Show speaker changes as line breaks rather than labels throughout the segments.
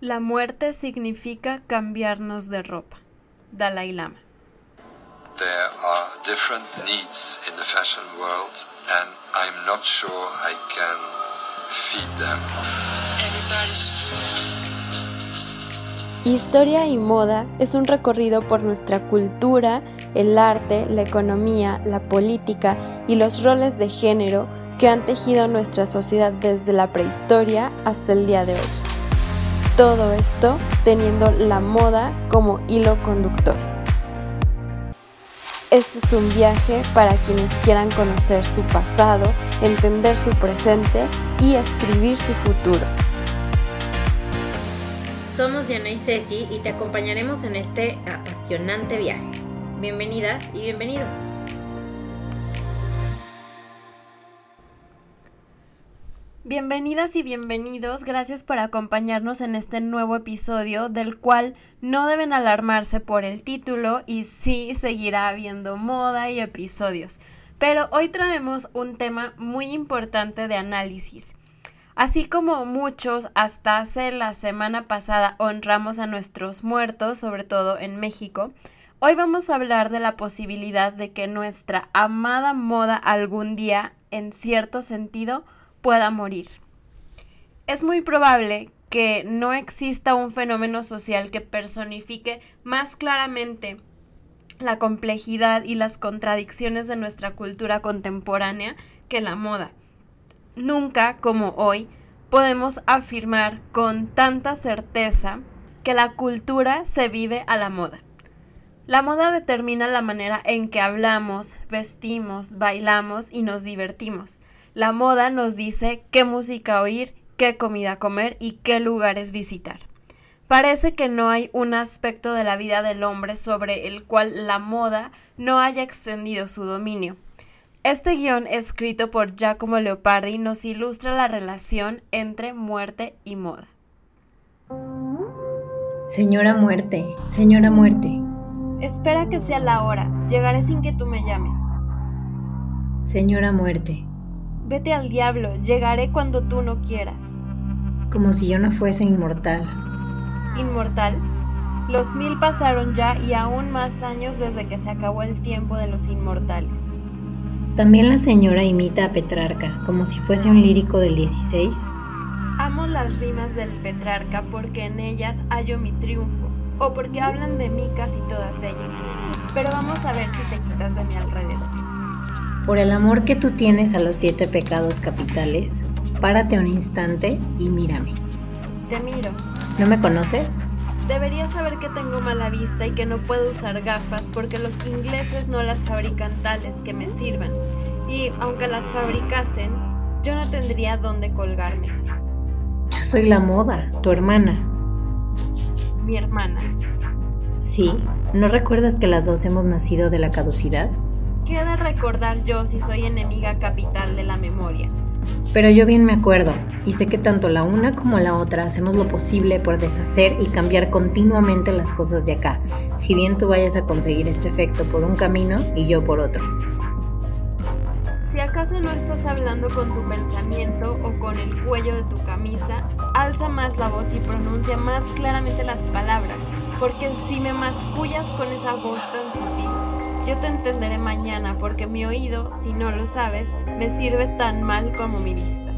La muerte significa cambiarnos de ropa. Dalai Lama.
There are different needs in the fashion world and I'm not sure I can feed them.
Historia y moda es un recorrido por nuestra cultura, el arte, la economía, la política y los roles de género que han tejido nuestra sociedad desde la prehistoria hasta el día de hoy. Todo esto teniendo la moda como hilo conductor. Este es un viaje para quienes quieran conocer su pasado, entender su presente y escribir su futuro.
Somos Diana y Ceci y te acompañaremos en este apasionante viaje. Bienvenidas y bienvenidos.
Bienvenidas y bienvenidos, gracias por acompañarnos en este nuevo episodio del cual no deben alarmarse por el título y sí seguirá habiendo moda y episodios. Pero hoy traemos un tema muy importante de análisis. Así como muchos hasta hace la semana pasada honramos a nuestros muertos, sobre todo en México, hoy vamos a hablar de la posibilidad de que nuestra amada moda algún día, en cierto sentido, pueda morir. Es muy probable que no exista un fenómeno social que personifique más claramente la complejidad y las contradicciones de nuestra cultura contemporánea que la moda. Nunca, como hoy, podemos afirmar con tanta certeza que la cultura se vive a la moda. La moda determina la manera en que hablamos, vestimos, bailamos y nos divertimos. La moda nos dice qué música oír, qué comida comer y qué lugares visitar. Parece que no hay un aspecto de la vida del hombre sobre el cual la moda no haya extendido su dominio. Este guion escrito por Giacomo Leopardi nos ilustra la relación entre muerte y moda.
Señora muerte, señora muerte.
Espera que sea la hora, llegaré sin que tú me llames.
Señora muerte,
Vete al diablo, llegaré cuando tú no quieras.
Como si yo no fuese inmortal.
¿Inmortal? Los mil pasaron ya y aún más años desde que se acabó el tiempo de los inmortales.
También la señora imita a Petrarca, como si fuese un lírico del 16.
Amo las rimas del Petrarca porque en ellas hallo mi triunfo, o porque hablan de mí casi todas ellas. Pero vamos a ver si te quitas de mi alrededor.
Por el amor que tú tienes a los siete pecados capitales, párate un instante y mírame.
Te miro.
¿No me conoces?
Deberías saber que tengo mala vista y que no puedo usar gafas porque los ingleses no las fabrican tales que me sirvan. Y aunque las fabricasen, yo no tendría dónde colgármelas.
Yo soy la moda, tu hermana.
¿Mi hermana?
Sí. ¿No recuerdas que las dos hemos nacido de la caducidad?
¿Qué de recordar yo si soy enemiga capital de la memoria?
Pero yo bien me acuerdo, y sé que tanto la una como la otra hacemos lo posible por deshacer y cambiar continuamente las cosas de acá, si bien tú vayas a conseguir este efecto por un camino y yo por otro.
Si acaso no estás hablando con tu pensamiento o con el cuello de tu camisa, alza más la voz y pronuncia más claramente las palabras, porque si me mascullas con esa voz tan sutil, yo te entenderé mañana porque mi oído, si no lo sabes, me sirve tan mal como mi vista.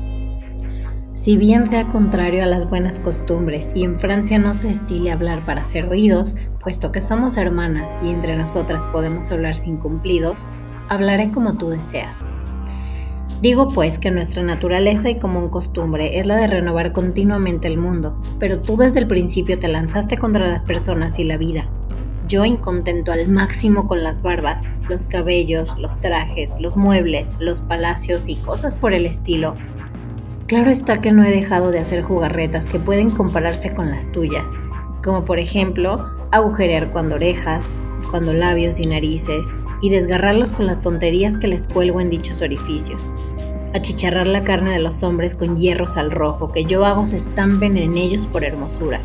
Si bien sea contrario a las buenas costumbres y en Francia no se estile hablar para ser oídos, puesto que somos hermanas y entre nosotras podemos hablar sin cumplidos, hablaré como tú deseas. Digo pues que nuestra naturaleza y común costumbre es la de renovar continuamente el mundo, pero tú desde el principio te lanzaste contra las personas y la vida, yo incontento al máximo con las barbas, los cabellos, los trajes, los muebles, los palacios y cosas por el estilo. Claro está que no he dejado de hacer jugarretas que pueden compararse con las tuyas, como por ejemplo agujerear cuando orejas, cuando labios y narices, y desgarrarlos con las tonterías que les cuelgo en dichos orificios. Achicharrar la carne de los hombres con hierros al rojo, que yo hago se estampen en ellos por hermosura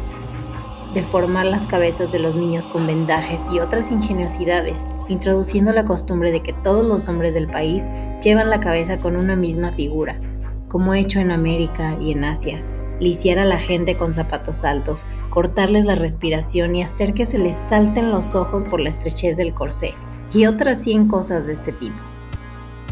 deformar las cabezas de los niños con vendajes y otras ingeniosidades, introduciendo la costumbre de que todos los hombres del país llevan la cabeza con una misma figura, como hecho en América y en Asia, lisiar a la gente con zapatos altos, cortarles la respiración y hacer que se les salten los ojos por la estrechez del corsé, y otras 100 cosas de este tipo.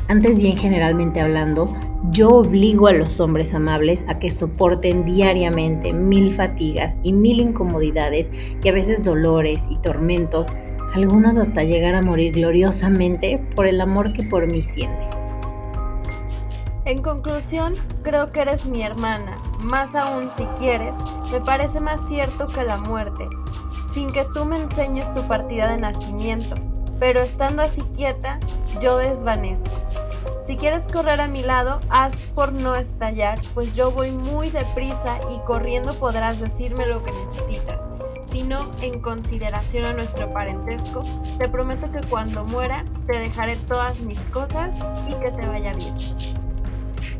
Antes bien generalmente hablando, yo obligo a los hombres amables a que soporten diariamente mil fatigas y mil incomodidades y a veces dolores y tormentos, algunos hasta llegar a morir gloriosamente por el amor que por mí sienten.
En conclusión, creo que eres mi hermana. Más aún, si quieres, me parece más cierto que la muerte, sin que tú me enseñes tu partida de nacimiento. Pero estando así quieta, yo desvanezco. Si quieres correr a mi lado, haz por no estallar, pues yo voy muy deprisa y corriendo podrás decirme lo que necesitas. Si no, en consideración a nuestro parentesco, te prometo que cuando muera te dejaré todas mis cosas y que te vaya bien.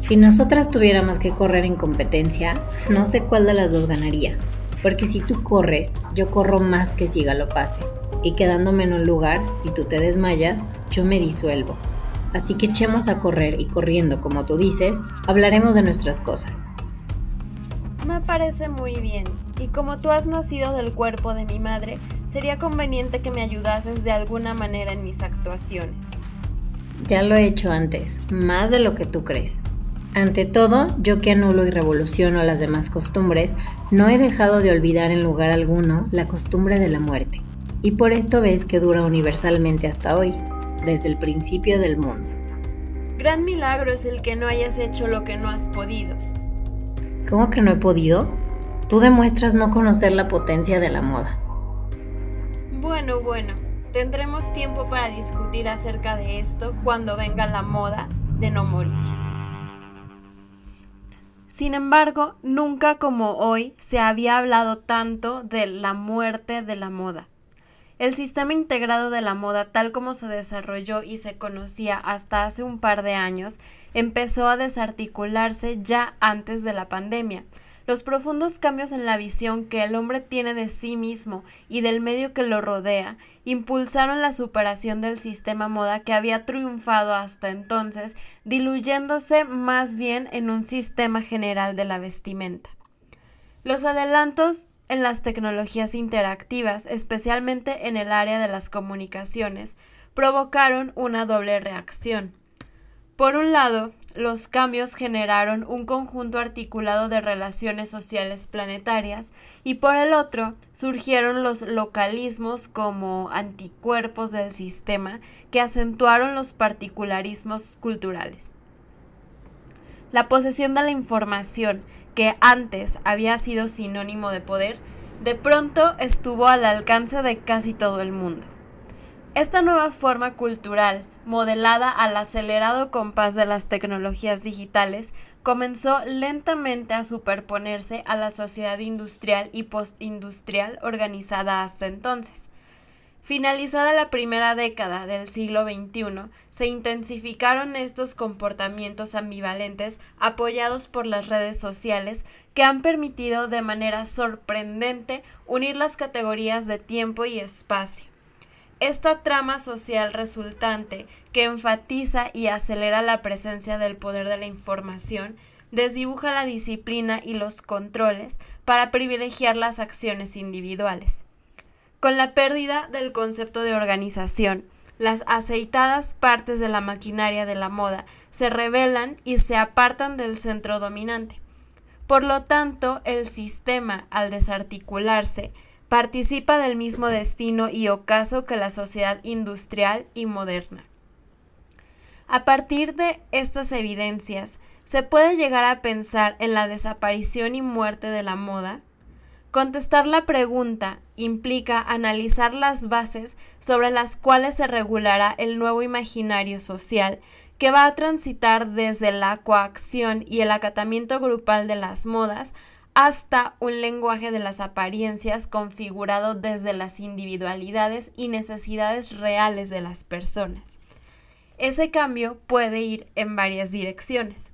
Si nosotras tuviéramos que correr en competencia, no sé cuál de las dos ganaría, porque si tú corres, yo corro más que si galopase, y quedándome en un lugar, si tú te desmayas, yo me disuelvo. Así que echemos a correr y corriendo, como tú dices, hablaremos de nuestras cosas.
Me parece muy bien, y como tú has nacido del cuerpo de mi madre, sería conveniente que me ayudases de alguna manera en mis actuaciones.
Ya lo he hecho antes, más de lo que tú crees. Ante todo, yo que anulo y revoluciono las demás costumbres, no he dejado de olvidar en lugar alguno la costumbre de la muerte. Y por esto ves que dura universalmente hasta hoy, desde el principio del mundo.
Gran milagro es el que no hayas hecho lo que no has podido.
¿Cómo que no he podido? Tú demuestras no conocer la potencia de la moda.
Bueno, bueno, tendremos tiempo para discutir acerca de esto cuando venga la moda de no morir. Sin embargo, nunca como hoy se había hablado tanto de la muerte de la moda. El sistema integrado de la moda, tal como se desarrolló y se conocía hasta hace un par de años, empezó a desarticularse ya antes de la pandemia. Los profundos cambios en la visión que el hombre tiene de sí mismo y del medio que lo rodea impulsaron la superación del sistema moda que había triunfado hasta entonces, diluyéndose más bien en un sistema general de la vestimenta. Los adelantos en las tecnologías interactivas, especialmente en el área de las comunicaciones, provocaron una doble reacción. Por un lado, los cambios generaron un conjunto articulado de relaciones sociales planetarias y por el otro surgieron los localismos como anticuerpos del sistema que acentuaron los particularismos culturales. La posesión de la información, que antes había sido sinónimo de poder, de pronto estuvo al alcance de casi todo el mundo. Esta nueva forma cultural modelada al acelerado compás de las tecnologías digitales, comenzó lentamente a superponerse a la sociedad industrial y postindustrial organizada hasta entonces. Finalizada la primera década del siglo XXI, se intensificaron estos comportamientos ambivalentes apoyados por las redes sociales que han permitido de manera sorprendente unir las categorías de tiempo y espacio esta trama social resultante, que enfatiza y acelera la presencia del poder de la información, desdibuja la disciplina y los controles para privilegiar las acciones individuales. Con la pérdida del concepto de organización, las aceitadas partes de la maquinaria de la moda se revelan y se apartan del centro dominante. Por lo tanto, el sistema, al desarticularse, participa del mismo destino y ocaso que la sociedad industrial y moderna. A partir de estas evidencias, ¿se puede llegar a pensar en la desaparición y muerte de la moda? Contestar la pregunta implica analizar las bases sobre las cuales se regulará el nuevo imaginario social que va a transitar desde la coacción y el acatamiento grupal de las modas hasta un lenguaje de las apariencias configurado desde las individualidades y necesidades reales de las personas. Ese cambio puede ir en varias direcciones.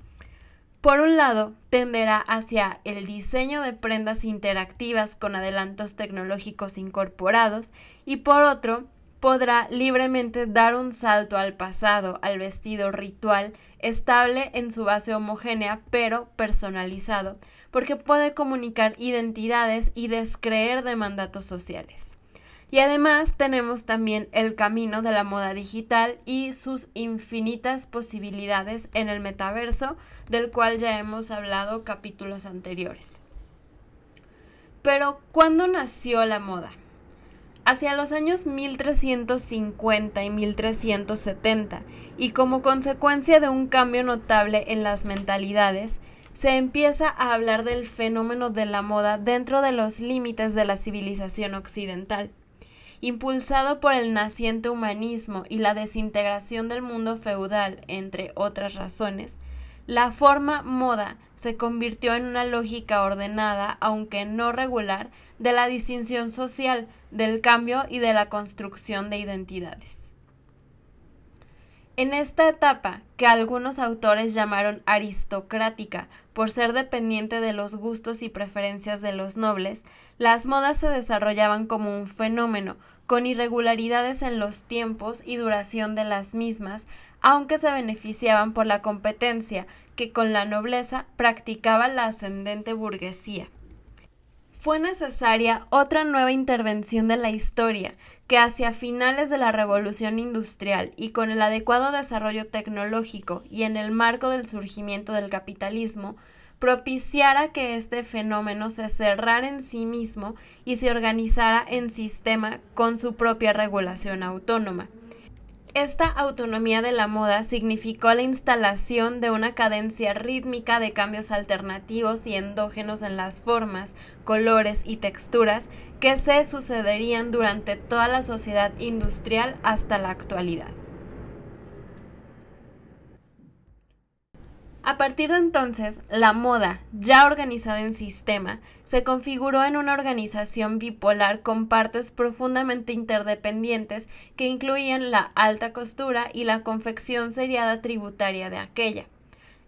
Por un lado, tenderá hacia el diseño de prendas interactivas con adelantos tecnológicos incorporados y por otro, podrá libremente dar un salto al pasado, al vestido ritual, estable en su base homogénea pero personalizado, porque puede comunicar identidades y descreer de mandatos sociales. Y además tenemos también el camino de la moda digital y sus infinitas posibilidades en el metaverso, del cual ya hemos hablado capítulos anteriores. Pero, ¿cuándo nació la moda? Hacia los años 1350 y 1370, y como consecuencia de un cambio notable en las mentalidades, se empieza a hablar del fenómeno de la moda dentro de los límites de la civilización occidental impulsado por el naciente humanismo y la desintegración del mundo feudal, entre otras razones, la forma moda se convirtió en una lógica ordenada, aunque no regular, de la distinción social, del cambio y de la construcción de identidades. En esta etapa, que algunos autores llamaron aristocrática por ser dependiente de los gustos y preferencias de los nobles, las modas se desarrollaban como un fenómeno, con irregularidades en los tiempos y duración de las mismas, aunque se beneficiaban por la competencia que con la nobleza practicaba la ascendente burguesía. Fue necesaria otra nueva intervención de la historia, que hacia finales de la revolución industrial y con el adecuado desarrollo tecnológico y en el marco del surgimiento del capitalismo, propiciara que este fenómeno se cerrara en sí mismo y se organizara en sistema con su propia regulación autónoma. Esta autonomía de la moda significó la instalación de una cadencia rítmica de cambios alternativos y endógenos en las formas, colores y texturas que se sucederían durante toda la sociedad industrial hasta la actualidad. A partir de entonces, la moda, ya organizada en sistema, se configuró en una organización bipolar con partes profundamente interdependientes que incluían la alta costura y la confección seriada tributaria de aquella.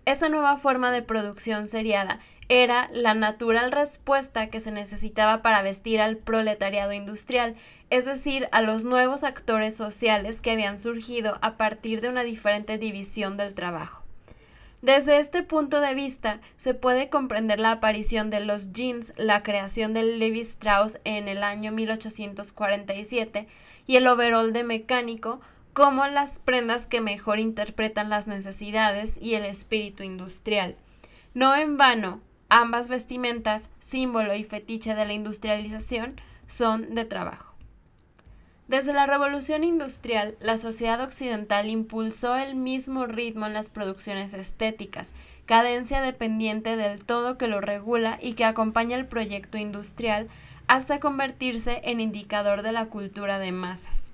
Esta nueva forma de producción seriada era la natural respuesta que se necesitaba para vestir al proletariado industrial, es decir, a los nuevos actores sociales que habían surgido a partir de una diferente división del trabajo. Desde este punto de vista, se puede comprender la aparición de los jeans, la creación del Levi Strauss en el año 1847 y el overall de mecánico como las prendas que mejor interpretan las necesidades y el espíritu industrial. No en vano, ambas vestimentas, símbolo y fetiche de la industrialización, son de trabajo. Desde la revolución industrial, la sociedad occidental impulsó el mismo ritmo en las producciones estéticas, cadencia dependiente del todo que lo regula y que acompaña el proyecto industrial hasta convertirse en indicador de la cultura de masas.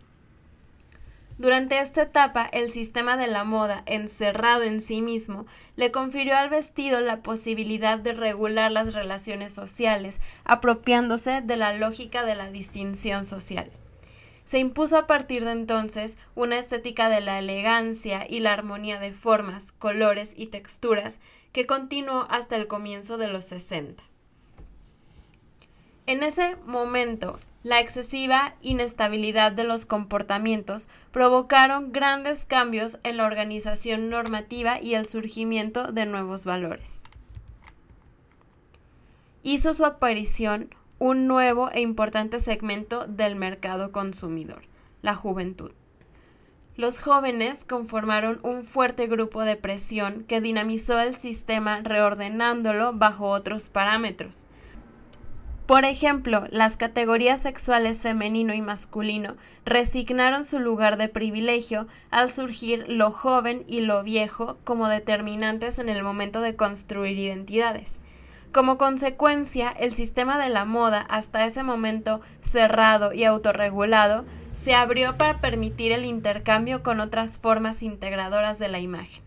Durante esta etapa, el sistema de la moda, encerrado en sí mismo, le confirió al vestido la posibilidad de regular las relaciones sociales, apropiándose de la lógica de la distinción social. Se impuso a partir de entonces una estética de la elegancia y la armonía de formas, colores y texturas que continuó hasta el comienzo de los 60. En ese momento, la excesiva inestabilidad de los comportamientos provocaron grandes cambios en la organización normativa y el surgimiento de nuevos valores. Hizo su aparición un nuevo e importante segmento del mercado consumidor, la juventud. Los jóvenes conformaron un fuerte grupo de presión que dinamizó el sistema reordenándolo bajo otros parámetros. Por ejemplo, las categorías sexuales femenino y masculino resignaron su lugar de privilegio al surgir lo joven y lo viejo como determinantes en el momento de construir identidades. Como consecuencia, el sistema de la moda, hasta ese momento cerrado y autorregulado, se abrió para permitir el intercambio con otras formas integradoras de la imagen.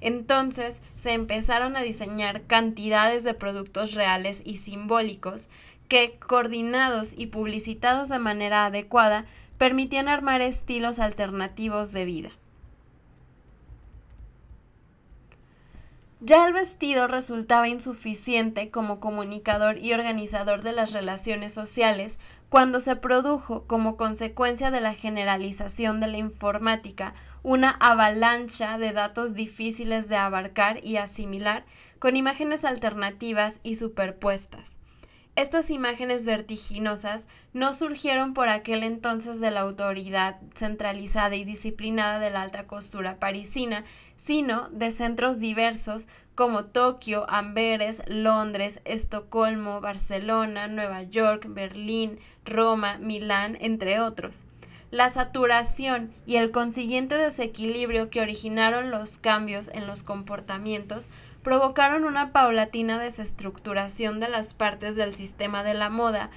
Entonces se empezaron a diseñar cantidades de productos reales y simbólicos que, coordinados y publicitados de manera adecuada, permitían armar estilos alternativos de vida. Ya el vestido resultaba insuficiente como comunicador y organizador de las relaciones sociales cuando se produjo, como consecuencia de la generalización de la informática, una avalancha de datos difíciles de abarcar y asimilar, con imágenes alternativas y superpuestas. Estas imágenes vertiginosas no surgieron por aquel entonces de la autoridad centralizada y disciplinada de la alta costura parisina, sino de centros diversos como Tokio, Amberes, Londres, Estocolmo, Barcelona, Nueva York, Berlín, Roma, Milán, entre otros. La saturación y el consiguiente desequilibrio que originaron los cambios en los comportamientos provocaron una paulatina desestructuración de las partes del sistema de la moda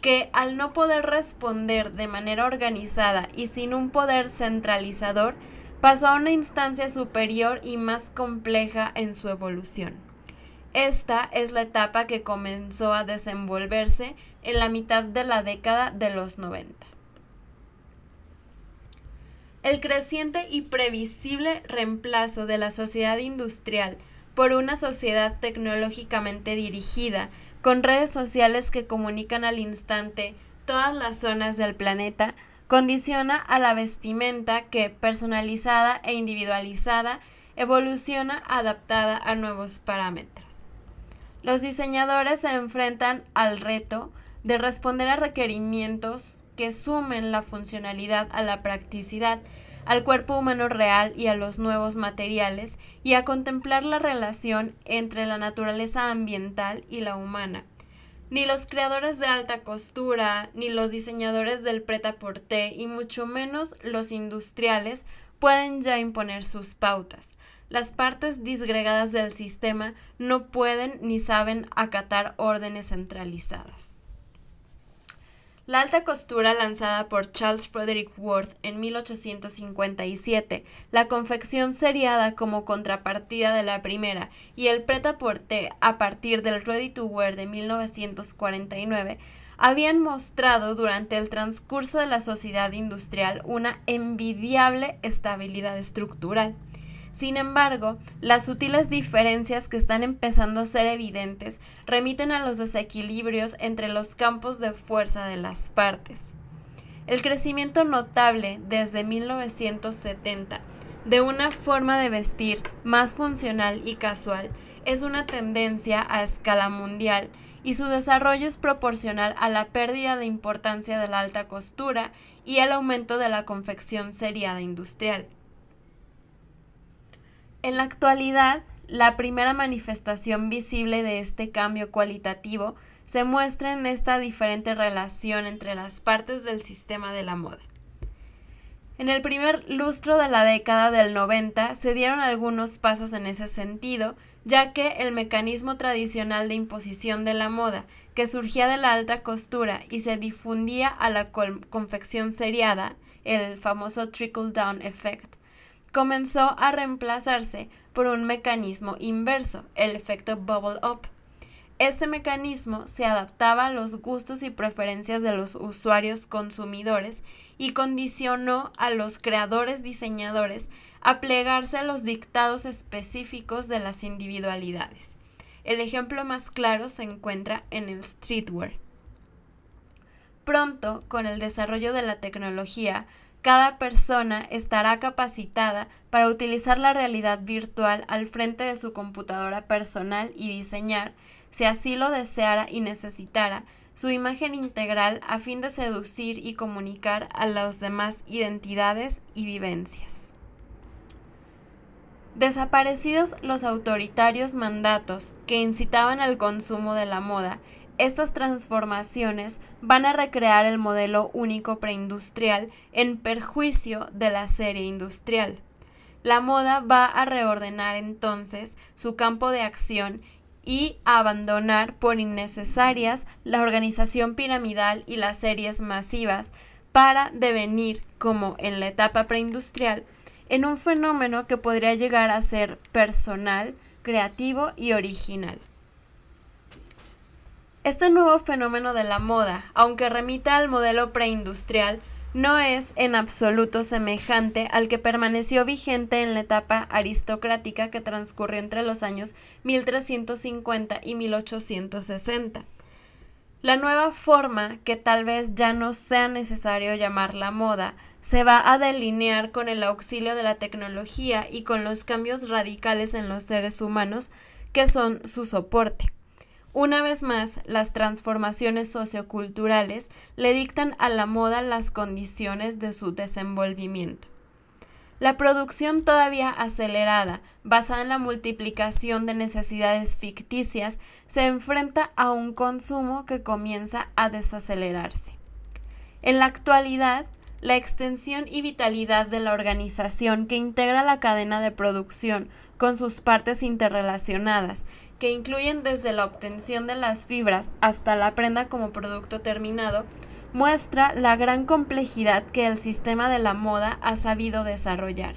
que al no poder responder de manera organizada y sin un poder centralizador, pasó a una instancia superior y más compleja en su evolución. Esta es la etapa que comenzó a desenvolverse en la mitad de la década de los 90. El creciente y previsible reemplazo de la sociedad industrial por una sociedad tecnológicamente dirigida, con redes sociales que comunican al instante todas las zonas del planeta, condiciona a la vestimenta que, personalizada e individualizada, evoluciona adaptada a nuevos parámetros. Los diseñadores se enfrentan al reto de responder a requerimientos que sumen la funcionalidad a la practicidad al cuerpo humano real y a los nuevos materiales y a contemplar la relación entre la naturaleza ambiental y la humana. Ni los creadores de alta costura, ni los diseñadores del preta-porter y mucho menos los industriales pueden ya imponer sus pautas. Las partes disgregadas del sistema no pueden ni saben acatar órdenes centralizadas. La alta costura lanzada por Charles Frederick Worth en 1857, la confección seriada como contrapartida de la primera y el prêt-à-porter a partir del ready to wear de 1949 habían mostrado durante el transcurso de la sociedad industrial una envidiable estabilidad estructural. Sin embargo, las sutiles diferencias que están empezando a ser evidentes remiten a los desequilibrios entre los campos de fuerza de las partes. El crecimiento notable desde 1970 de una forma de vestir más funcional y casual es una tendencia a escala mundial y su desarrollo es proporcional a la pérdida de importancia de la alta costura y al aumento de la confección seriada industrial. En la actualidad, la primera manifestación visible de este cambio cualitativo se muestra en esta diferente relación entre las partes del sistema de la moda. En el primer lustro de la década del 90 se dieron algunos pasos en ese sentido, ya que el mecanismo tradicional de imposición de la moda, que surgía de la alta costura y se difundía a la confección seriada, el famoso trickle-down effect, comenzó a reemplazarse por un mecanismo inverso, el efecto bubble up. Este mecanismo se adaptaba a los gustos y preferencias de los usuarios consumidores y condicionó a los creadores diseñadores a plegarse a los dictados específicos de las individualidades. El ejemplo más claro se encuentra en el streetwear. Pronto, con el desarrollo de la tecnología, cada persona estará capacitada para utilizar la realidad virtual al frente de su computadora personal y diseñar, si así lo deseara y necesitara, su imagen integral a fin de seducir y comunicar a las demás identidades y vivencias. Desaparecidos los autoritarios mandatos que incitaban al consumo de la moda estas transformaciones van a recrear el modelo único preindustrial en perjuicio de la serie industrial. La moda va a reordenar entonces su campo de acción y abandonar por innecesarias la organización piramidal y las series masivas para devenir, como en la etapa preindustrial, en un fenómeno que podría llegar a ser personal, creativo y original. Este nuevo fenómeno de la moda, aunque remita al modelo preindustrial, no es en absoluto semejante al que permaneció vigente en la etapa aristocrática que transcurrió entre los años 1350 y 1860. La nueva forma, que tal vez ya no sea necesario llamarla moda, se va a delinear con el auxilio de la tecnología y con los cambios radicales en los seres humanos que son su soporte. Una vez más, las transformaciones socioculturales le dictan a la moda las condiciones de su desenvolvimiento. La producción todavía acelerada, basada en la multiplicación de necesidades ficticias, se enfrenta a un consumo que comienza a desacelerarse. En la actualidad, la extensión y vitalidad de la organización que integra la cadena de producción con sus partes interrelacionadas, que incluyen desde la obtención de las fibras hasta la prenda como producto terminado, muestra la gran complejidad que el sistema de la moda ha sabido desarrollar.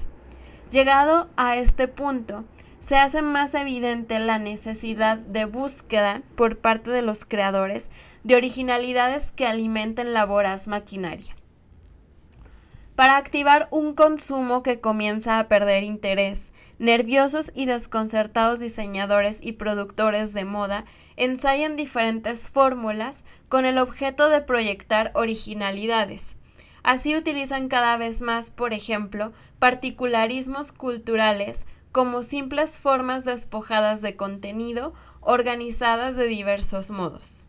Llegado a este punto, se hace más evidente la necesidad de búsqueda por parte de los creadores de originalidades que alimenten la voraz maquinaria para activar un consumo que comienza a perder interés. Nerviosos y desconcertados diseñadores y productores de moda ensayan diferentes fórmulas con el objeto de proyectar originalidades. Así utilizan cada vez más, por ejemplo, particularismos culturales como simples formas despojadas de contenido organizadas de diversos modos.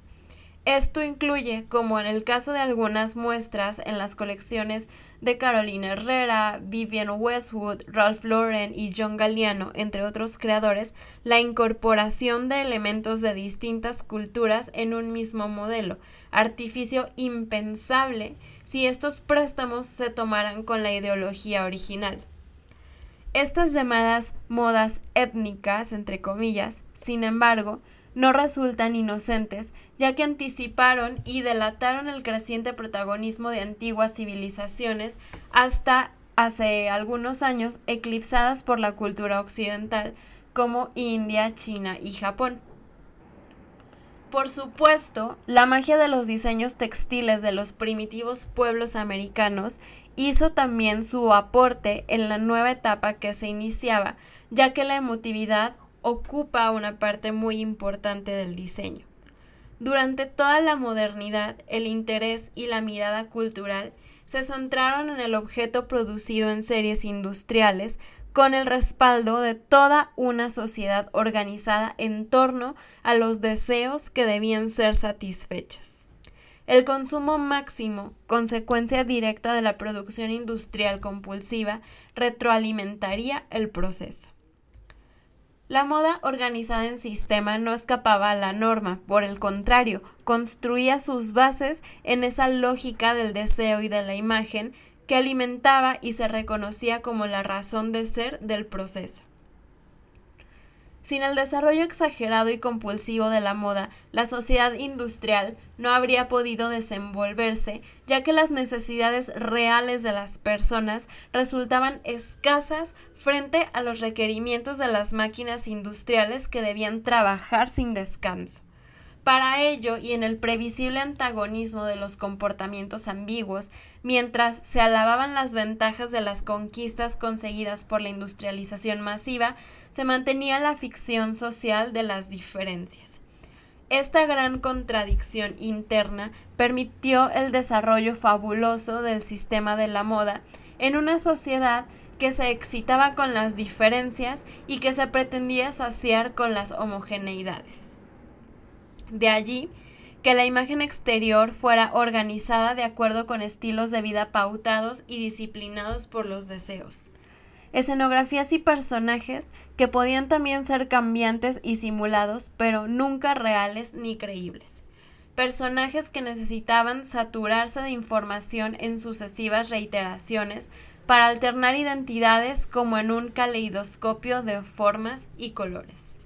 Esto incluye, como en el caso de algunas muestras en las colecciones de Carolina Herrera, Vivian Westwood, Ralph Lauren y John Galliano, entre otros creadores, la incorporación de elementos de distintas culturas en un mismo modelo, artificio impensable si estos préstamos se tomaran con la ideología original. Estas llamadas modas étnicas, entre comillas, sin embargo, no resultan inocentes, ya que anticiparon y delataron el creciente protagonismo de antiguas civilizaciones hasta hace algunos años eclipsadas por la cultura occidental como India, China y Japón. Por supuesto, la magia de los diseños textiles de los primitivos pueblos americanos hizo también su aporte en la nueva etapa que se iniciaba, ya que la emotividad ocupa una parte muy importante del diseño. Durante toda la modernidad, el interés y la mirada cultural se centraron en el objeto producido en series industriales con el respaldo de toda una sociedad organizada en torno a los deseos que debían ser satisfechos. El consumo máximo, consecuencia directa de la producción industrial compulsiva, retroalimentaría el proceso. La moda organizada en sistema no escapaba a la norma, por el contrario, construía sus bases en esa lógica del deseo y de la imagen que alimentaba y se reconocía como la razón de ser del proceso. Sin el desarrollo exagerado y compulsivo de la moda, la sociedad industrial no habría podido desenvolverse, ya que las necesidades reales de las personas resultaban escasas frente a los requerimientos de las máquinas industriales que debían trabajar sin descanso. Para ello, y en el previsible antagonismo de los comportamientos ambiguos, mientras se alababan las ventajas de las conquistas conseguidas por la industrialización masiva, se mantenía la ficción social de las diferencias. Esta gran contradicción interna permitió el desarrollo fabuloso del sistema de la moda en una sociedad que se excitaba con las diferencias y que se pretendía saciar con las homogeneidades. De allí que la imagen exterior fuera organizada de acuerdo con estilos de vida pautados y disciplinados por los deseos. Escenografías y personajes que podían también ser cambiantes y simulados, pero nunca reales ni creíbles. Personajes que necesitaban saturarse de información en sucesivas reiteraciones para alternar identidades como en un caleidoscopio de formas y colores.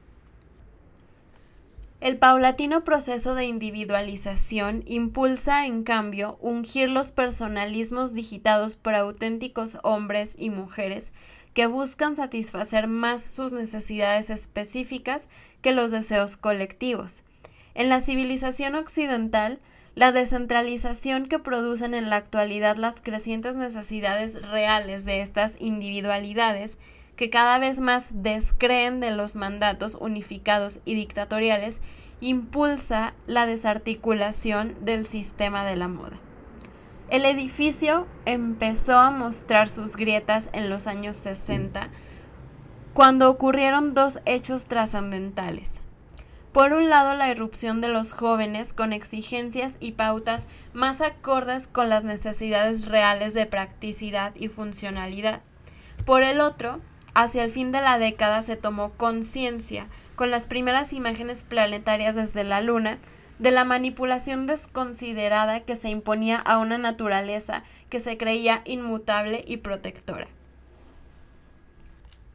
El paulatino proceso de individualización impulsa, en cambio, ungir los personalismos digitados por auténticos hombres y mujeres que buscan satisfacer más sus necesidades específicas que los deseos colectivos. En la civilización occidental, la descentralización que producen en la actualidad las crecientes necesidades reales de estas individualidades que cada vez más descreen de los mandatos unificados y dictatoriales, impulsa la desarticulación del sistema de la moda. El edificio empezó a mostrar sus grietas en los años 60, cuando ocurrieron dos hechos trascendentales. Por un lado, la irrupción de los jóvenes con exigencias y pautas más acordes con las necesidades reales de practicidad y funcionalidad. Por el otro, hacia el fin de la década se tomó conciencia, con las primeras imágenes planetarias desde la Luna, de la manipulación desconsiderada que se imponía a una naturaleza que se creía inmutable y protectora.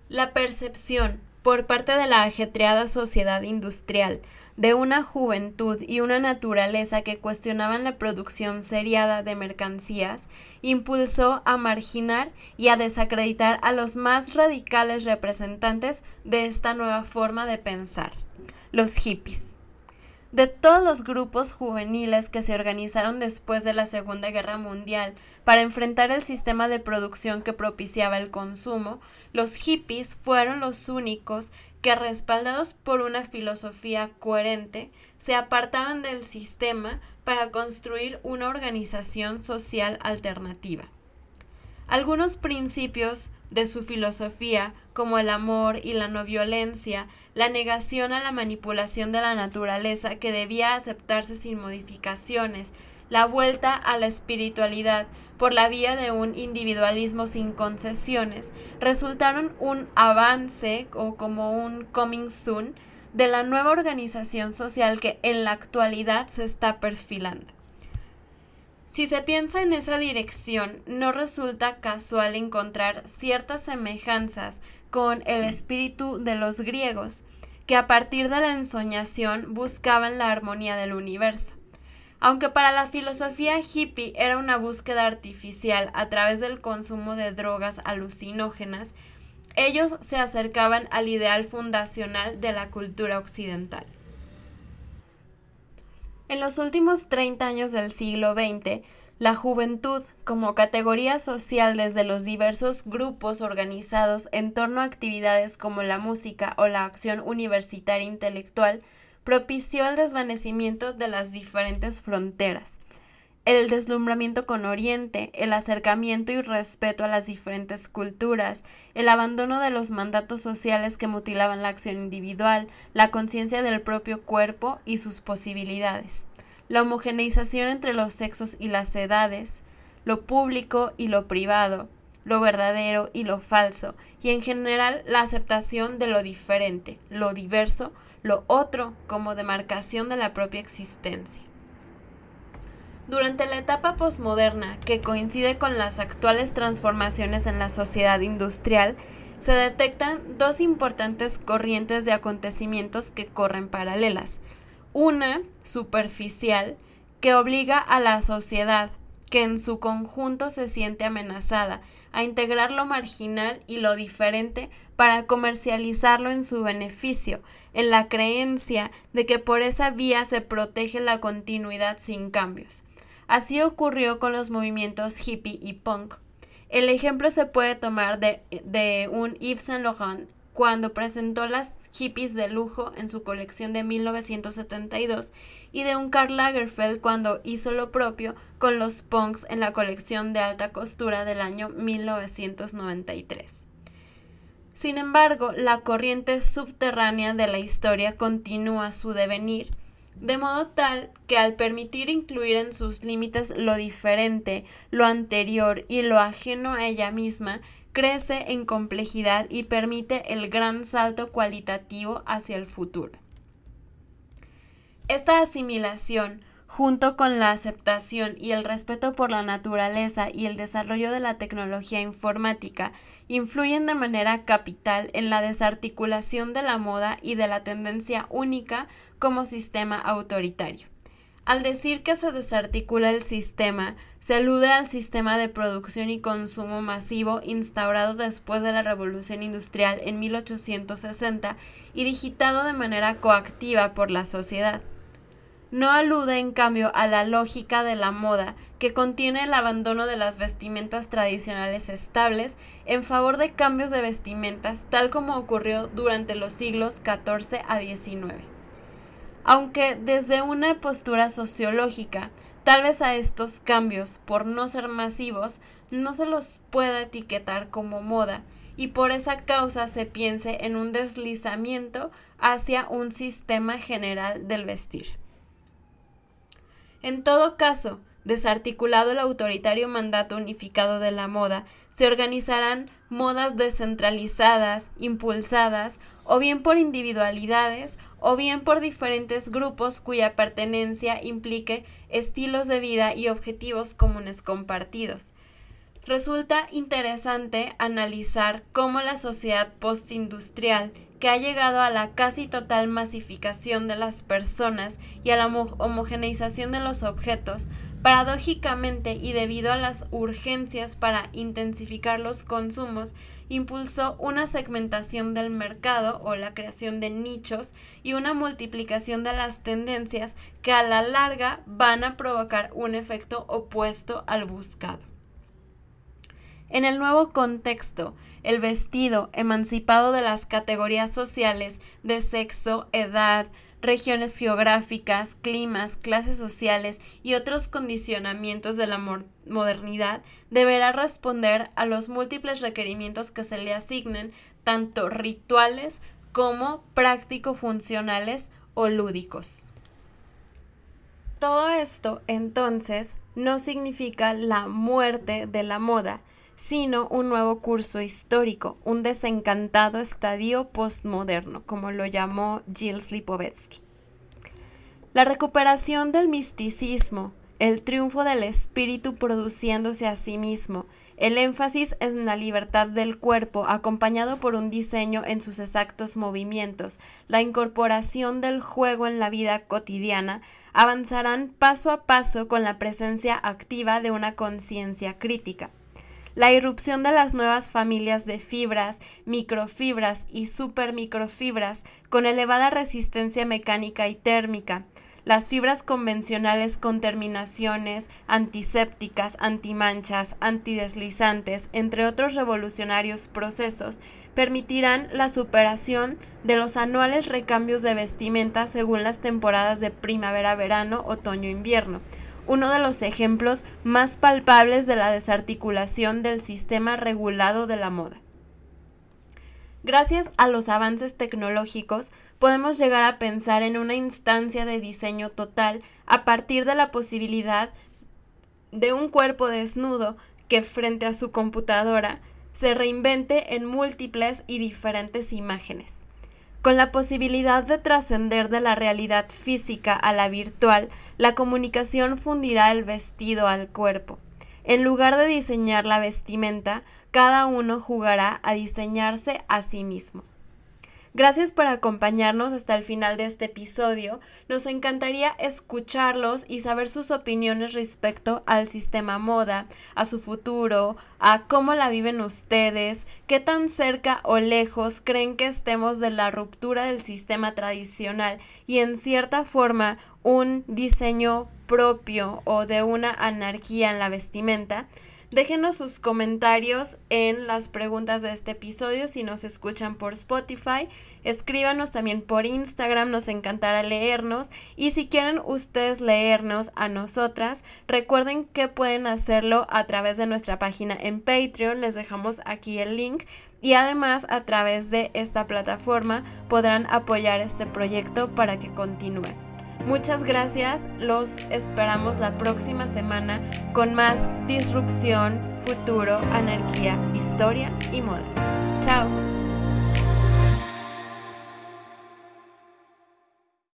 La percepción, por parte de la ajetreada sociedad industrial, de una juventud y una naturaleza que cuestionaban la producción seriada de mercancías, impulsó a marginar y a desacreditar a los más radicales representantes de esta nueva forma de pensar, los hippies. De todos los grupos juveniles que se organizaron después de la Segunda Guerra Mundial para enfrentar el sistema de producción que propiciaba el consumo, los hippies fueron los únicos que respaldados por una filosofía coherente, se apartaban del sistema para construir una organización social alternativa. Algunos principios de su filosofía, como el amor y la no violencia, la negación a la manipulación de la naturaleza que debía aceptarse sin modificaciones, la vuelta a la espiritualidad por la vía de un individualismo sin concesiones, resultaron un avance o como un coming soon de la nueva organización social que en la actualidad se está perfilando. Si se piensa en esa dirección, no resulta casual encontrar ciertas semejanzas con el espíritu de los griegos, que a partir de la ensoñación buscaban la armonía del universo. Aunque para la filosofía hippie era una búsqueda artificial a través del consumo de drogas alucinógenas, ellos se acercaban al ideal fundacional de la cultura occidental. En los últimos 30 años del siglo XX, la juventud, como categoría social desde los diversos grupos organizados en torno a actividades como la música o la acción universitaria intelectual, propició el desvanecimiento de las diferentes fronteras, el deslumbramiento con Oriente, el acercamiento y respeto a las diferentes culturas, el abandono de los mandatos sociales que mutilaban la acción individual, la conciencia del propio cuerpo y sus posibilidades, la homogeneización entre los sexos y las edades, lo público y lo privado, lo verdadero y lo falso, y en general la aceptación de lo diferente, lo diverso, lo otro como demarcación de la propia existencia. Durante la etapa posmoderna, que coincide con las actuales transformaciones en la sociedad industrial, se detectan dos importantes corrientes de acontecimientos que corren paralelas. Una, superficial, que obliga a la sociedad, que en su conjunto se siente amenazada, a integrar lo marginal y lo diferente para comercializarlo en su beneficio, en la creencia de que por esa vía se protege la continuidad sin cambios. Así ocurrió con los movimientos hippie y punk. El ejemplo se puede tomar de, un Yves Saint Laurent cuando presentó las hippies de lujo en su colección de 1972 y de un Karl Lagerfeld cuando hizo lo propio con los punks en la colección de alta costura del año 1993. Sin embargo, la corriente subterránea de la historia continúa su devenir de modo tal que al permitir incluir en sus límites lo diferente, lo anterior y lo ajeno a ella misma, crece en complejidad y permite el gran salto cualitativo hacia el futuro. Esta asimilación, junto con la aceptación y el respeto por la naturaleza y el desarrollo de la tecnología informática, influyen de manera capital en la desarticulación de la moda y de la tendencia única como sistema autoritario. Al decir que se desarticula el sistema, se alude al sistema de producción y consumo masivo instaurado después de la Revolución Industrial en 1860 y digitado de manera coactiva por la sociedad. No alude en cambio a la lógica de la moda, que contiene el abandono de las vestimentas tradicionales estables en favor de cambios de vestimentas, tal como ocurrió durante los siglos XIV a XIX. Aunque desde una postura sociológica, tal vez a estos cambios, por no ser masivos, no se los pueda etiquetar como moda, y por esa causa se piense en un deslizamiento hacia un sistema general del vestir. En todo caso, desarticulado el autoritario mandato unificado de la moda, se organizarán modas descentralizadas, impulsadas, o bien por individualidades, o bien por diferentes grupos cuya pertenencia implique estilos de vida y objetivos comunes compartidos. Resulta interesante analizar cómo la sociedad postindustrial que ha llegado a la casi total masificación de las personas y a la homogeneización de los objetos, paradójicamente y debido a las urgencias para intensificar los consumos, impulsó una segmentación del mercado o la creación de nichos y una multiplicación de las tendencias que a la larga van a provocar un efecto opuesto al buscado. En el nuevo contexto, el vestido, emancipado de las categorías sociales de sexo, edad, regiones geográficas, climas, clases sociales y otros condicionamientos de la modernidad, deberá responder a los múltiples requerimientos que se le asignen, tanto rituales como práctico-funcionales o lúdicos. Todo esto, entonces, no significa la muerte de la moda, sino un nuevo curso histórico, un desencantado estadio postmoderno, como lo llamó Gilles Lipovetsky. La recuperación del misticismo, el triunfo del espíritu produciéndose a sí mismo, el énfasis en la libertad del cuerpo, acompañado por un diseño en sus exactos movimientos, la incorporación del juego en la vida cotidiana, avanzarán paso a paso con la presencia activa de una conciencia crítica la irrupción de las nuevas familias de fibras, microfibras y supermicrofibras con elevada resistencia mecánica y térmica, las fibras convencionales con terminaciones antisépticas, antimanchas, antideslizantes, entre otros revolucionarios procesos, permitirán la superación de los anuales recambios de vestimenta según las temporadas de primavera, verano, otoño, invierno, uno de los ejemplos más palpables de la desarticulación del sistema regulado de la moda. Gracias a los avances tecnológicos, podemos llegar a pensar en una instancia de diseño total a partir de la posibilidad de un cuerpo desnudo que frente a su computadora se reinvente en múltiples y diferentes imágenes. Con la posibilidad de trascender de la realidad física a la virtual, la comunicación fundirá el vestido al cuerpo. En lugar de diseñar la vestimenta, cada uno jugará a diseñarse a sí mismo. Gracias por acompañarnos hasta el final de este episodio. Nos encantaría escucharlos y saber sus opiniones respecto al sistema moda, a su futuro, a cómo la viven ustedes, qué tan cerca o lejos creen que estemos de la ruptura del sistema tradicional y en cierta forma un diseño propio o de una anarquía en la vestimenta. Déjenos sus comentarios en las preguntas de este episodio si nos escuchan por Spotify. Escríbanos también por Instagram, nos encantará leernos. Y si quieren ustedes leernos a nosotras, recuerden que pueden hacerlo a través de nuestra página en Patreon. Les dejamos aquí el link. Y además a través de esta plataforma podrán apoyar este proyecto para que continúe. Muchas gracias, los esperamos la próxima semana con más disrupción, futuro, anarquía, historia y moda. Chao.